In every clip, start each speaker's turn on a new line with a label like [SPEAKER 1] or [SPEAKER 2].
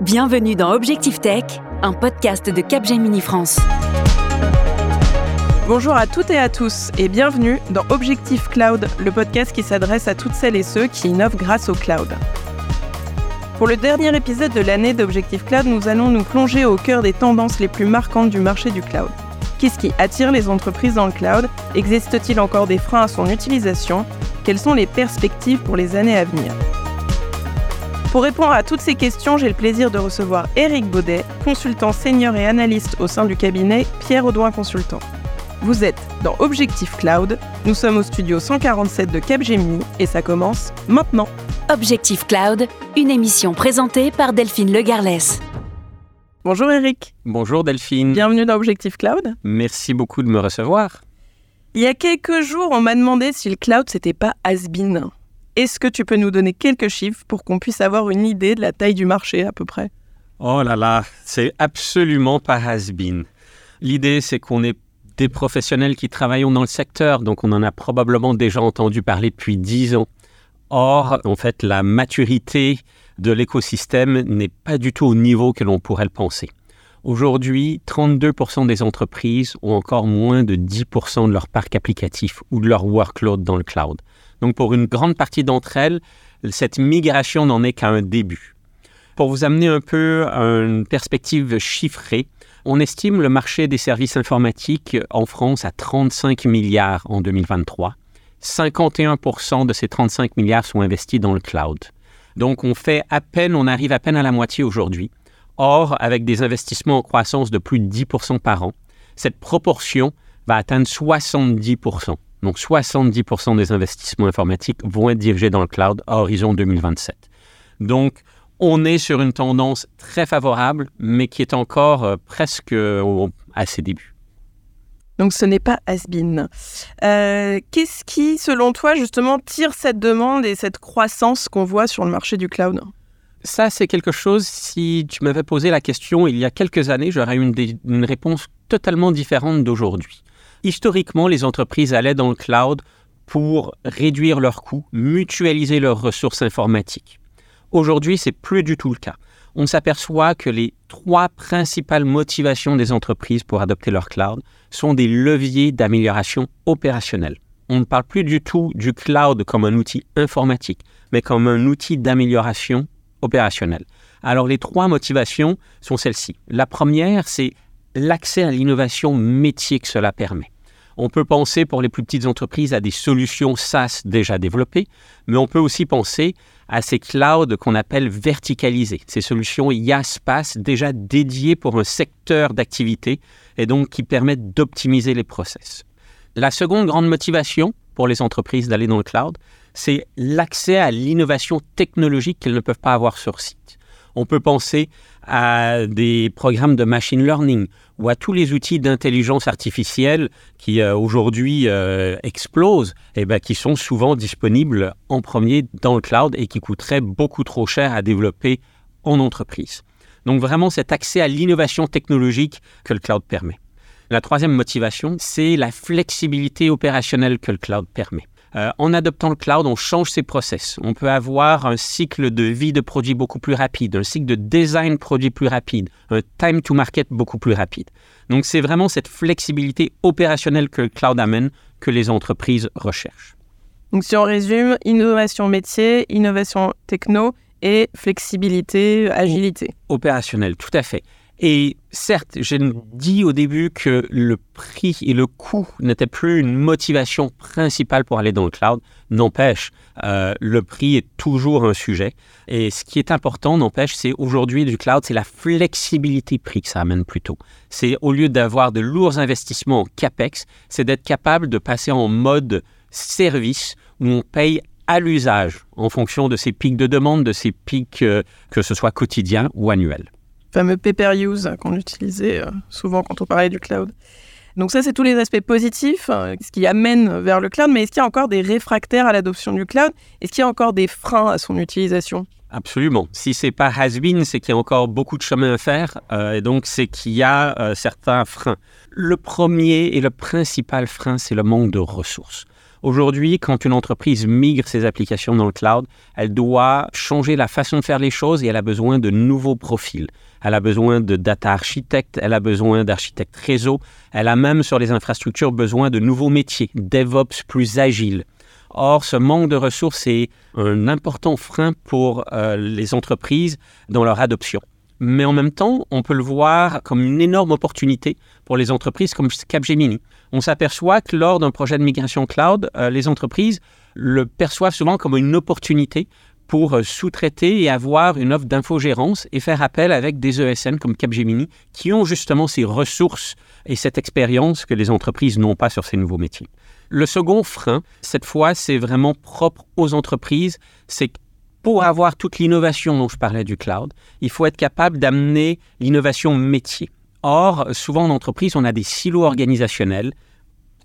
[SPEAKER 1] Bienvenue dans Objectif Tech, un podcast de Capgemini France.
[SPEAKER 2] Bonjour à toutes et à tous et bienvenue dans Objectif Cloud, le podcast qui s'adresse à toutes celles et ceux qui innovent grâce au cloud. Pour le dernier épisode de l'année d'Objectif Cloud, nous allons nous plonger au cœur des tendances les plus marquantes du marché du cloud. Qu'est-ce qui attire les entreprises dans le cloud? Existe-t-il encore des freins à son utilisation? Quelles sont les perspectives pour les années à venir? Pour répondre à toutes ces questions, j'ai le plaisir de recevoir Eric Baudet, consultant senior et analyste au sein du cabinet Pierre Audouin Consultant. Vous êtes dans Objectif Cloud, nous sommes au studio 147 de Capgemini et ça commence maintenant.
[SPEAKER 1] Objectif Cloud, une émission présentée par Delphine Legarlès.
[SPEAKER 2] Bonjour Eric.
[SPEAKER 3] Bonjour Delphine.
[SPEAKER 2] Bienvenue dans Objectif Cloud.
[SPEAKER 3] Merci beaucoup de me recevoir.
[SPEAKER 2] Il y a quelques jours, on m'a demandé si le cloud c'était pas has-been. Est-ce que tu peux nous donner quelques chiffres pour qu'on puisse avoir une idée de la taille du marché à peu près?
[SPEAKER 3] Oh là là, c'est absolument pas has-been. L'idée, c'est qu'on est des professionnels qui travaillent dans le secteur, donc on en a probablement déjà entendu parler depuis dix ans. Or, en fait, la maturité de l'écosystème n'est pas du tout au niveau que l'on pourrait le penser. Aujourd'hui, 32% des entreprises ont encore moins de 10% de leur parc applicatif ou de leur workload dans le cloud. Donc pour une grande partie d'entre elles, cette migration n'en est qu'à un début. Pour vous amener un peu une perspective chiffrée, on estime le marché des services informatiques en France à 35 milliards en 2023. 51% de ces 35 milliards sont investis dans le cloud. Donc on fait à peine, on arrive à peine à la moitié aujourd'hui. Or, avec des investissements en croissance de plus de 10% par an, cette proportion va atteindre 70%. Donc 70% des investissements informatiques vont être dirigés dans le cloud à horizon 2027. Donc on est sur une tendance très favorable, mais qui est encore euh, presque à ses débuts.
[SPEAKER 2] Donc ce n'est pas has-been. Euh, qu'est-ce qui, selon toi, justement, tire cette demande et cette croissance qu'on voit sur le marché du cloud?
[SPEAKER 3] Ça, c'est quelque chose, si tu m'avais posé la question il y a quelques années, j'aurais eu une réponse totalement différente d'aujourd'hui. Historiquement, les entreprises allaient dans le cloud pour réduire leurs coûts, mutualiser leurs ressources informatiques. Aujourd'hui, c'est plus du tout le cas. On s'aperçoit que les trois principales motivations des entreprises pour adopter leur cloud sont des leviers d'amélioration opérationnelle. On ne parle plus du tout du cloud comme un outil informatique, mais comme un outil d'amélioration opérationnelle. Alors les trois motivations sont celles-ci. La première, c'est l'accès à l'innovation métier que cela permet. On peut penser pour les plus petites entreprises à des solutions SaaS déjà développées, mais on peut aussi penser à ces clouds qu'on appelle verticalisés, ces solutions IaaS déjà dédiées pour un secteur d'activité et donc qui permettent d'optimiser les process. La seconde grande motivation pour les entreprises d'aller dans le cloud, c'est l'accès à l'innovation technologique qu'elles ne peuvent pas avoir sur site. On peut penser à des programmes de machine learning ou à tous les outils d'intelligence artificielle qui euh, aujourd'hui euh, explosent, et ben, qui sont souvent disponibles en premier dans le cloud et qui coûteraient beaucoup trop cher à développer en entreprise. Donc vraiment cet accès à l'innovation technologique que le cloud permet. La troisième motivation, c'est la flexibilité opérationnelle que le cloud permet. Euh, en adoptant le cloud, on change ses process. On peut avoir un cycle de vie de produit beaucoup plus rapide, un cycle de design produit plus rapide, un time to market beaucoup plus rapide. Donc c'est vraiment cette flexibilité opérationnelle que le cloud amène que les entreprises recherchent.
[SPEAKER 2] Donc si on résume, innovation métier, innovation techno et flexibilité, agilité.
[SPEAKER 3] Opérationnelle, tout à fait. Et certes, j'ai dit au début que le prix et le coût n'étaient plus une motivation principale pour aller dans le cloud. N'empêche, euh, le prix est toujours un sujet. Et ce qui est important, n'empêche, c'est aujourd'hui du cloud, c'est la flexibilité prix que ça amène plutôt. C'est au lieu d'avoir de lourds investissements en CAPEX, c'est d'être capable de passer en mode service où on paye à l'usage en fonction de ces pics de demande, de ces pics, euh, que ce soit quotidiens ou annuels
[SPEAKER 2] fameux pay-per-use qu'on utilisait euh, souvent quand on parlait du cloud. Donc ça, c'est tous les aspects positifs, euh, ce qui amène vers le cloud, mais est-ce qu'il y a encore des réfractaires à l'adoption du cloud? Est-ce qu'il y a encore des freins à son utilisation?
[SPEAKER 3] Absolument. Si c'est pas has-been, c'est qu'il y a encore beaucoup de chemin à faire, euh, et donc c'est qu'il y a certains freins. Le premier et le principal frein, c'est le manque de ressources. Aujourd'hui, quand une entreprise migre ses applications dans le cloud, elle doit changer la façon de faire les choses et elle a besoin de nouveaux profils. Elle a besoin de data architectes, elle a besoin d'architectes réseau, elle a même sur les infrastructures besoin de nouveaux métiers, DevOps plus agiles. Or, ce manque de ressources est un important frein pour euh, les entreprises dans leur adoption. Mais en même temps, on peut le voir comme une énorme opportunité pour les entreprises comme Capgemini. On s'aperçoit que lors d'un projet de migration cloud, euh, les entreprises le perçoivent souvent comme une opportunité pour euh, sous-traiter et avoir une offre d'infogérance et faire appel avec des ESN comme Capgemini qui ont justement ces ressources et cette expérience que les entreprises n'ont pas sur ces nouveaux métiers. Le second frein, cette fois, c'est vraiment propre aux entreprises, c'est pour avoir toute l'innovation dont je parlais du cloud, il faut être capable d'amener l'innovation métier. Or, souvent en entreprise, on a des silos organisationnels,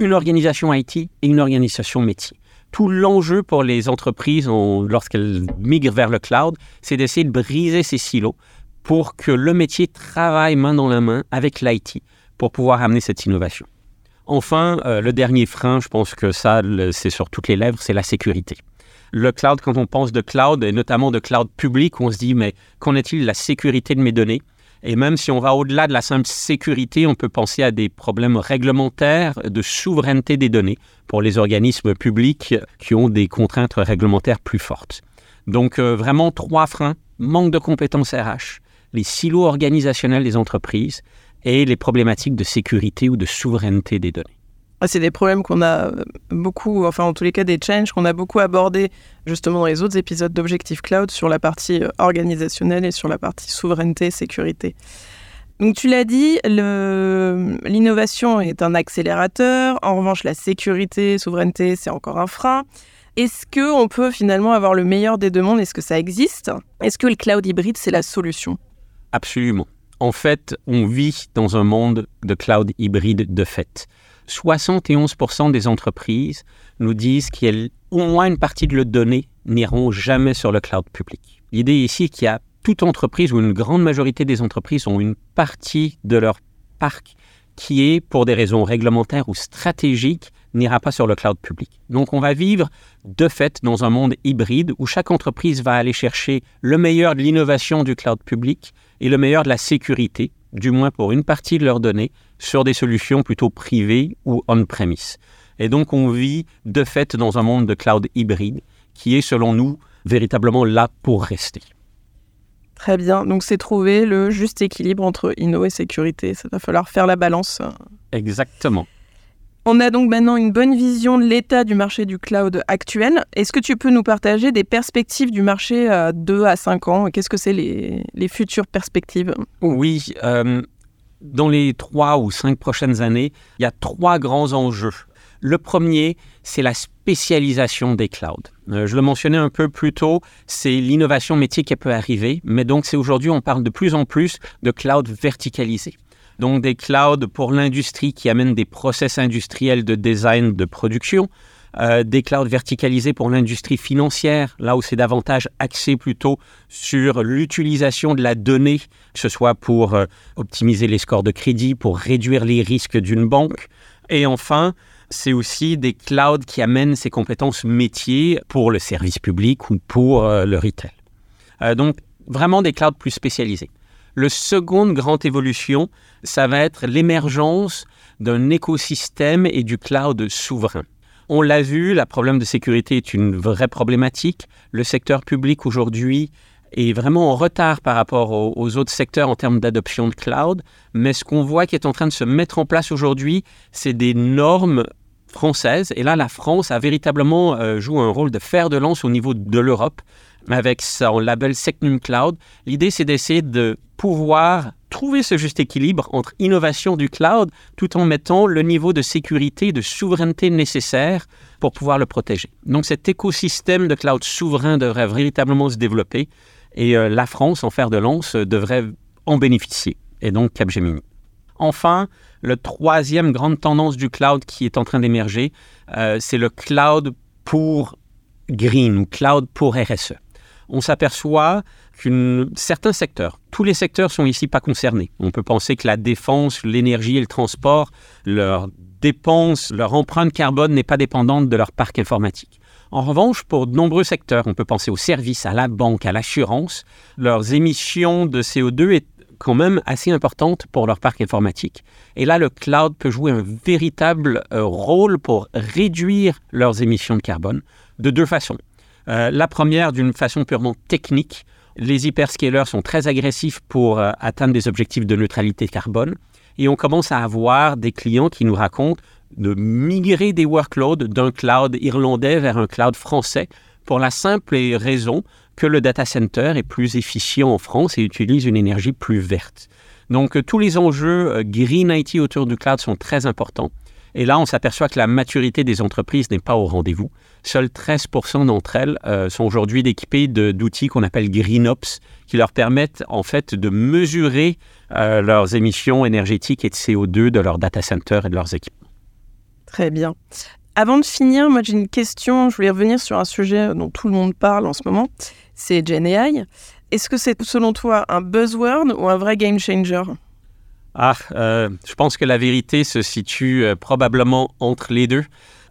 [SPEAKER 3] une organisation IT et une organisation métier tout l'enjeu pour les entreprises lorsqu'elles migrent vers le cloud, c'est d'essayer de briser ces silos pour que le métier travaille main dans la main avec l'IT pour pouvoir amener cette innovation. Enfin, euh, le dernier frein, je pense que ça, c'est sur toutes les lèvres, c'est la sécurité. Le cloud, quand on pense de cloud, et notamment de cloud public, on se dit, mais qu'en est-il de la sécurité de mes données? Et même si on va au-delà de la simple sécurité, on peut penser à des problèmes réglementaires de souveraineté des données pour les organismes publics qui ont des contraintes réglementaires plus fortes. Donc euh, vraiment trois freins, manque de compétences RH, les silos organisationnels des entreprises et les problématiques de sécurité ou de souveraineté des données.
[SPEAKER 2] Ah, c'est des problèmes qu'on a beaucoup, enfin en tous les cas des changes qu'on a beaucoup abordés justement dans les autres épisodes d'Objectif Cloud sur la partie euh, organisationnelle et sur la partie souveraineté, sécurité. Donc tu l'as dit, l'innovation est un accélérateur. En revanche, la sécurité, souveraineté, c'est encore un frein. Est-ce que on peut finalement avoir le meilleur des deux mondes? Est-ce que ça existe? Est-ce que le cloud hybride c'est la solution?
[SPEAKER 3] Absolument. En fait, on vit dans un monde de cloud hybride de fait. 71% des entreprises nous disent qu'au moins une partie de leurs données n'iront jamais sur le cloud public. L'idée ici est qu'il y a toute entreprise ou une grande majorité des entreprises ont une partie de leur parc qui est, pour des raisons réglementaires ou stratégiques, n'ira pas sur le cloud public. Donc on va vivre de fait dans un monde hybride où chaque entreprise va aller chercher le meilleur de l'innovation du cloud public et le meilleur de la sécurité, du moins pour une partie de leurs données, sur des solutions plutôt privées ou on-premise. Et donc on vit de fait dans un monde de cloud hybride qui est selon nous véritablement là pour rester.
[SPEAKER 2] Très bien, donc c'est trouver le juste équilibre entre inno et sécurité. Ça va falloir faire la balance.
[SPEAKER 3] Exactement.
[SPEAKER 2] On a donc maintenant une bonne vision de l'état du marché du cloud actuel. Est-ce que tu peux nous partager des perspectives du marché à 2 à 5 ans? Qu'est-ce que c'est les, futures perspectives?
[SPEAKER 3] Oui, euh, dans les 3 ou 5 prochaines années, il y a trois grands enjeux. Le premier, c'est la spécialisation des clouds. Euh, je le mentionnais un peu plus tôt, c'est l'innovation métier qui peut arriver, mais donc c'est aujourd'hui, on parle de plus en plus de cloud verticalisés donc des clouds pour l'industrie qui amènent des process industriels de design de production, euh, des clouds verticalisés pour l'industrie financière, là où c'est davantage axé plutôt sur l'utilisation de la donnée, que ce soit pour euh, optimiser les scores de crédit, pour réduire les risques d'une banque. Et enfin, c'est aussi des clouds qui amènent ces compétences métiers pour le service public ou pour euh, le retail. donc, vraiment des clouds plus spécialisés. Le seconde grande évolution, ça va être l'émergence d'un écosystème et du cloud souverain. On l'a vu, le problème de sécurité est une vraie problématique. Le secteur public aujourd'hui est vraiment en retard par rapport aux, autres secteurs en termes d'adoption de cloud. Mais ce qu'on voit qui est en train de se mettre en place aujourd'hui, c'est des normes françaises. Et là, la France a véritablement euh, joué un rôle de fer de lance au niveau de l'Europe avec son label Secnum Cloud. L'idée, c'est d'essayer de pouvoir trouver ce juste équilibre entre innovation du cloud tout en mettant le niveau de sécurité de souveraineté nécessaire pour pouvoir le protéger. Donc cet écosystème de cloud souverain devrait véritablement se développer et euh, la France, en fer de lance, devrait en bénéficier, et donc Capgemini. Enfin, le troisième grande tendance du cloud qui est en train d'émerger, euh, c'est le cloud pour green ou cloud pour RSE. On s'aperçoit qu'un certains secteurs, tous les secteurs sont ici pas concernés. On peut penser que la défense, l'énergie et le transport, leur dépenses, leur empreinte carbone n'est pas dépendante de leur parc informatique. En revanche, pour de nombreux secteurs, on peut penser aux services, à la banque, à l'assurance, leurs émissions de CO2 est quand même assez importante pour leur parc informatique. Et là, le cloud peut jouer un véritable euh, rôle pour réduire leurs émissions de carbone de deux façons. Euh, la première, d'une façon purement technique, les hyperscalers sont très agressifs pour euh, atteindre des objectifs de neutralité carbone. Et on commence à avoir des clients qui nous racontent de migrer des workloads d'un cloud irlandais vers un cloud français pour la simple raison que le data center est plus efficient en France et utilise une énergie plus verte. Donc euh, tous les enjeux Green IT autour du cloud sont très importants. Et là, on s'aperçoit que la maturité des entreprises n'est pas au rendez-vous. Seuls 13% d'entre elles euh, sont aujourd'hui équipées d'outils qu'on appelle GreenOps, qui leur permettent en fait de mesurer leurs émissions énergétiques et de CO2 de leurs data centers et de leurs équipements.
[SPEAKER 2] Très bien. Avant de finir, moi j'ai une question. Je voulais revenir sur un sujet dont tout le monde parle en ce moment. C'est GenAI. Est-ce que c'est selon toi un buzzword ou un vrai game changer?
[SPEAKER 3] Ah, euh, je pense que la vérité se situe euh, probablement entre les deux.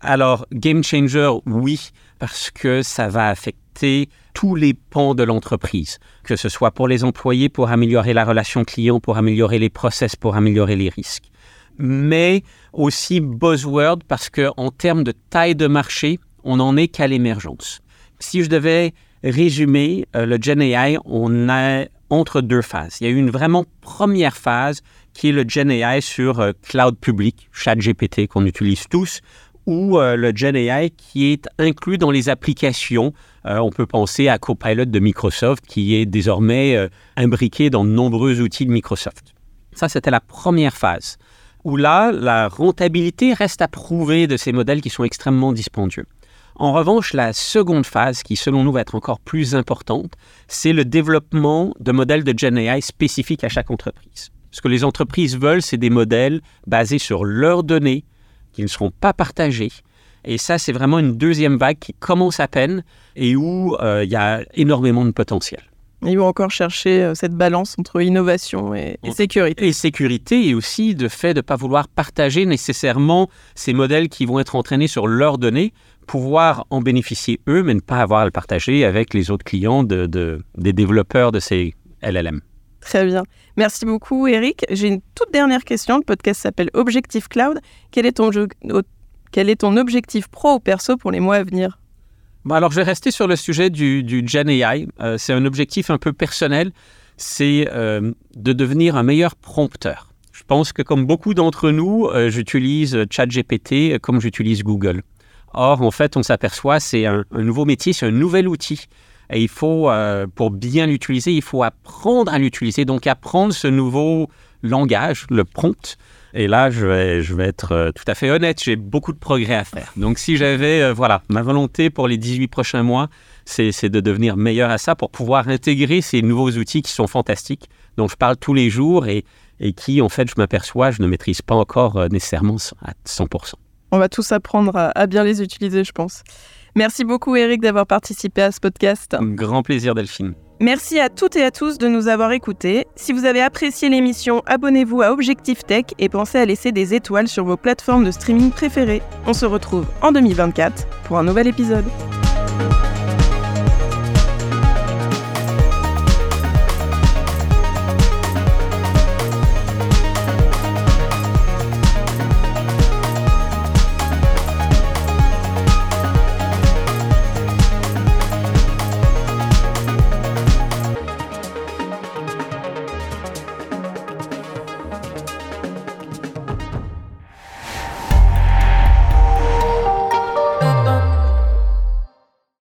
[SPEAKER 3] Alors, game changer, oui, parce que ça va affecter tous les pans de l'entreprise, que ce soit pour les employés, pour améliorer la relation client, pour améliorer les process, pour améliorer les risques mais aussi buzzword parce qu'en termes de taille de marché, on n'en est qu'à l'émergence. Si je devais résumer euh, le Gen AI, on est entre deux phases. Il y a eu une vraiment première phase qui est le Gen AI sur euh, cloud public, ChatGPT qu'on utilise tous, ou euh, le Gen AI qui est inclus dans les applications. on peut penser à Copilot de Microsoft qui est désormais imbriqué dans de nombreux outils de Microsoft. Ça, c'était la première phase où là, la rentabilité reste à prouver de ces modèles qui sont extrêmement dispendieux. En revanche, la seconde phase, qui selon nous va être encore plus importante, c'est le développement de modèles de Gen AI spécifiques à chaque entreprise. Ce que les entreprises veulent, c'est des modèles basés sur leurs données, qui ne seront pas partagés. Et ça, c'est vraiment une deuxième vague qui commence à peine et où euh, il y a énormément de potentiel.
[SPEAKER 2] Ils vont encore chercher euh, cette balance entre innovation et, sécurité.
[SPEAKER 3] Et sécurité et aussi de fait de ne pas vouloir partager nécessairement ces modèles qui vont être entraînés sur leurs données, pouvoir en bénéficier eux, mais ne pas avoir à le partager avec les autres clients de, des développeurs de ces LLM.
[SPEAKER 2] Très bien. Merci beaucoup, Eric. J'ai une toute dernière question. Le podcast s'appelle Objectif Cloud. Quel est ton, quel est ton objectif pro ou perso pour les mois à venir?
[SPEAKER 3] Alors, je vais rester sur le sujet du, du Gen AI. Euh, c'est un objectif un peu personnel, c'est euh, de devenir un meilleur prompteur. Je pense que comme beaucoup d'entre nous, euh, j'utilise ChatGPT comme j'utilise Google. Or, en fait, on s'aperçoit, c'est un, nouveau métier, c'est un nouvel outil. Et il faut, pour bien l'utiliser, il faut apprendre à l'utiliser. Donc, apprendre ce nouveau langage, le prompt, et là, je vais, je vais être euh, tout à fait honnête, j'ai beaucoup de progrès à faire. Donc si j'avais, euh, voilà, ma volonté pour les 18 prochains mois, c'est de devenir meilleur à ça pour pouvoir intégrer ces nouveaux outils qui sont fantastiques, dont je parle tous les jours et, qui, en fait, je m'aperçois, je ne maîtrise pas encore euh, nécessairement à 100%.
[SPEAKER 2] On va tous apprendre à, à bien les utiliser, je pense. Merci beaucoup, Eric, d'avoir participé à ce podcast.
[SPEAKER 3] Grand plaisir, Delphine.
[SPEAKER 2] Merci à toutes et à tous de nous avoir écoutés. Si vous avez apprécié l'émission, abonnez-vous à Objectif Tech et pensez à laisser des étoiles sur vos plateformes de streaming préférées. On se retrouve en 2024 pour un nouvel épisode.